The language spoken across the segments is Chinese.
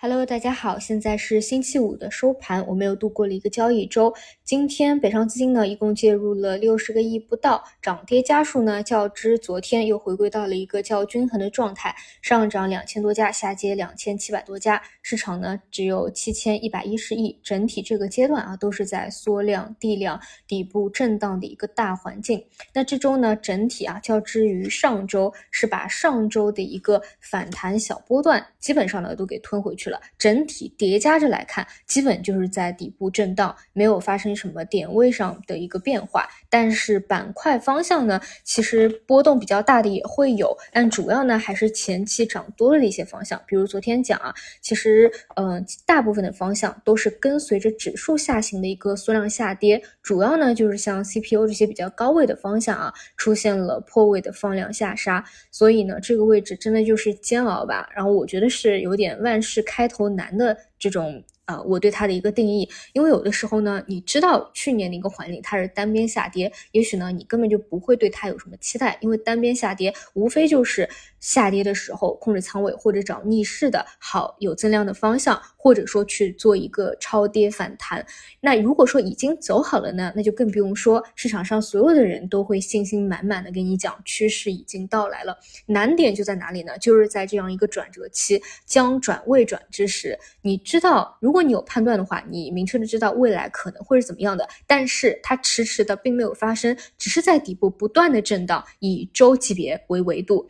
Hello，大家好，现在是星期五的收盘，我们又度过了一个交易周。今天北上资金呢一共介入了六十个亿不到，涨跌家数呢较之昨天又回归到了一个较均衡的状态，上涨两千多家，下跌两千七百多家，市场呢只有七千一百一十亿，整体这个阶段啊都是在缩量地量底部震荡的一个大环境。那这周呢整体啊较之于上周是把上周的一个反弹小波段基本上呢都给吞回去。了，整体叠加着来看，基本就是在底部震荡，没有发生什么点位上的一个变化。但是板块方向呢，其实波动比较大的也会有，但主要呢还是前期涨多了的一些方向。比如昨天讲啊，其实嗯，大部分的方向都是跟随着指数下行的一个缩量下跌，主要呢就是像 CPU 这些比较高位的方向啊，出现了破位的放量下杀，所以呢这个位置真的就是煎熬吧。然后我觉得是有点万事开。开头难的这种。呃，我对它的一个定义，因为有的时候呢，你知道去年的一个环境它是单边下跌，也许呢你根本就不会对它有什么期待，因为单边下跌无非就是下跌的时候控制仓位或者找逆势的好有增量的方向，或者说去做一个超跌反弹。那如果说已经走好了呢，那就更不用说市场上所有的人都会信心满满的跟你讲趋势已经到来了。难点就在哪里呢？就是在这样一个转折期将转未转之时，你知道如果。如果你有判断的话，你明确的知道未来可能会是怎么样的，但是它迟迟的并没有发生，只是在底部不断的震荡，以周级别为维度，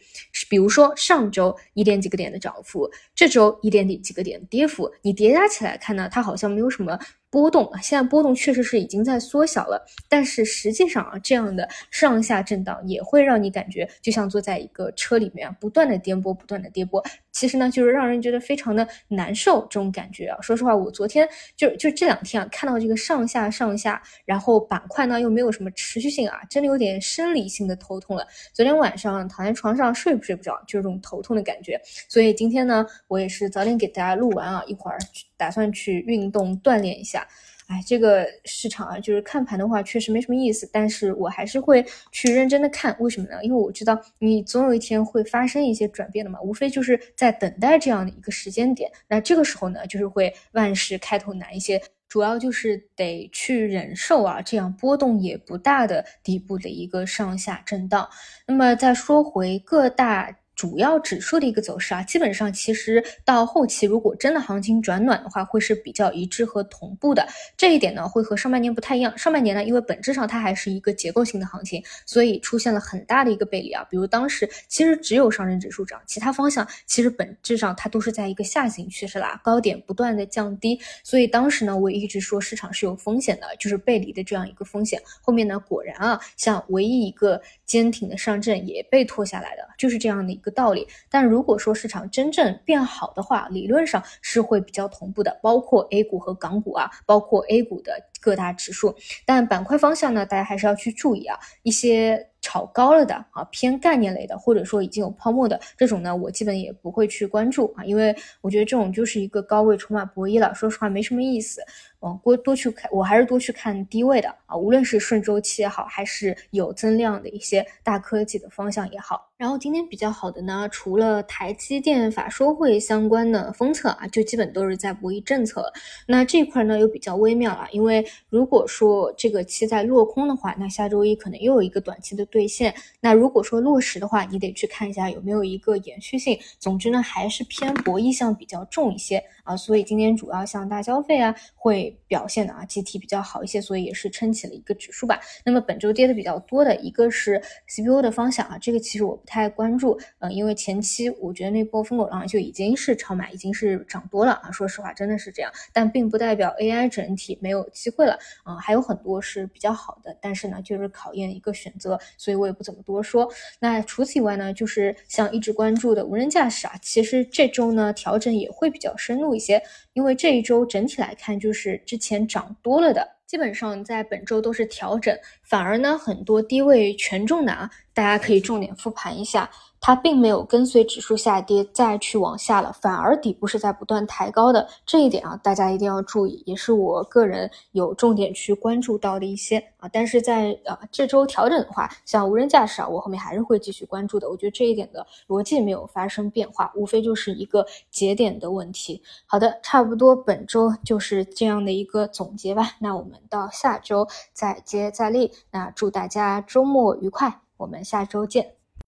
比如说上周一点几个点的涨幅，这周一点几个点跌幅，你叠加起来看呢，它好像没有什么。波动啊，现在波动确实是已经在缩小了，但是实际上啊，这样的上下震荡也会让你感觉就像坐在一个车里面啊，不断的颠簸，不断的颠簸。其实呢，就是让人觉得非常的难受这种感觉啊。说实话，我昨天就就这两天啊，看到这个上下上下，然后板块呢又没有什么持续性啊，真的有点生理性的头痛了。昨天晚上躺在床上睡不睡不着，就是这种头痛的感觉。所以今天呢，我也是早点给大家录完啊，一会儿打算去运动锻炼一下。哎，这个市场啊，就是看盘的话，确实没什么意思。但是我还是会去认真的看，为什么呢？因为我知道你总有一天会发生一些转变的嘛，无非就是在等待这样的一个时间点。那这个时候呢，就是会万事开头难一些，主要就是得去忍受啊，这样波动也不大的底部的一个上下震荡。那么再说回各大。主要指数的一个走势啊，基本上其实到后期如果真的行情转暖的话，会是比较一致和同步的。这一点呢，会和上半年不太一样。上半年呢，因为本质上它还是一个结构性的行情，所以出现了很大的一个背离啊。比如当时其实只有上证指数涨，其他方向其实本质上它都是在一个下行趋势啦，高点不断的降低。所以当时呢，我一直说市场是有风险的，就是背离的这样一个风险。后面呢，果然啊，像唯一一个坚挺的上证也被拖下来的，就是这样的一个。道理，但如果说市场真正变好的话，理论上是会比较同步的，包括 A 股和港股啊，包括 A 股的各大指数。但板块方向呢，大家还是要去注意啊，一些炒高了的啊，偏概念类的，或者说已经有泡沫的这种呢，我基本也不会去关注啊，因为我觉得这种就是一个高位筹码博弈了，说实话没什么意思。嗯，多多去看，我还是多去看低位的啊，无论是顺周期也好，还是有增量的一些大科技的方向也好。然后今天比较好的呢，除了台积电法说会相关的封测啊，就基本都是在博弈政策。那这块呢又比较微妙了，因为如果说这个期在落空的话，那下周一可能又有一个短期的兑现。那如果说落实的话，你得去看一下有没有一个延续性。总之呢，还是偏博弈项比较重一些啊。所以今天主要像大消费啊会。表现的啊，集体比较好一些，所以也是撑起了一个指数吧。那么本周跌的比较多的一个是 CPU 的方向啊，这个其实我不太关注，嗯，因为前期我觉得那波疯狗浪就已经是超买，已经是涨多了啊。说实话，真的是这样，但并不代表 AI 整体没有机会了啊，还有很多是比较好的，但是呢，就是考验一个选择，所以我也不怎么多说。那除此以外呢，就是像一直关注的无人驾驶啊，其实这周呢调整也会比较深入一些，因为这一周整体来看就是。之前涨多了的，基本上在本周都是调整，反而呢很多低位权重的啊。大家可以重点复盘一下。它并没有跟随指数下跌再去往下了，反而底部是在不断抬高的这一点啊，大家一定要注意，也是我个人有重点去关注到的一些啊。但是在呃这周调整的话，像无人驾驶啊，我后面还是会继续关注的。我觉得这一点的逻辑没有发生变化，无非就是一个节点的问题。好的，差不多本周就是这样的一个总结吧。那我们到下周再接再厉。那祝大家周末愉快，我们下周见。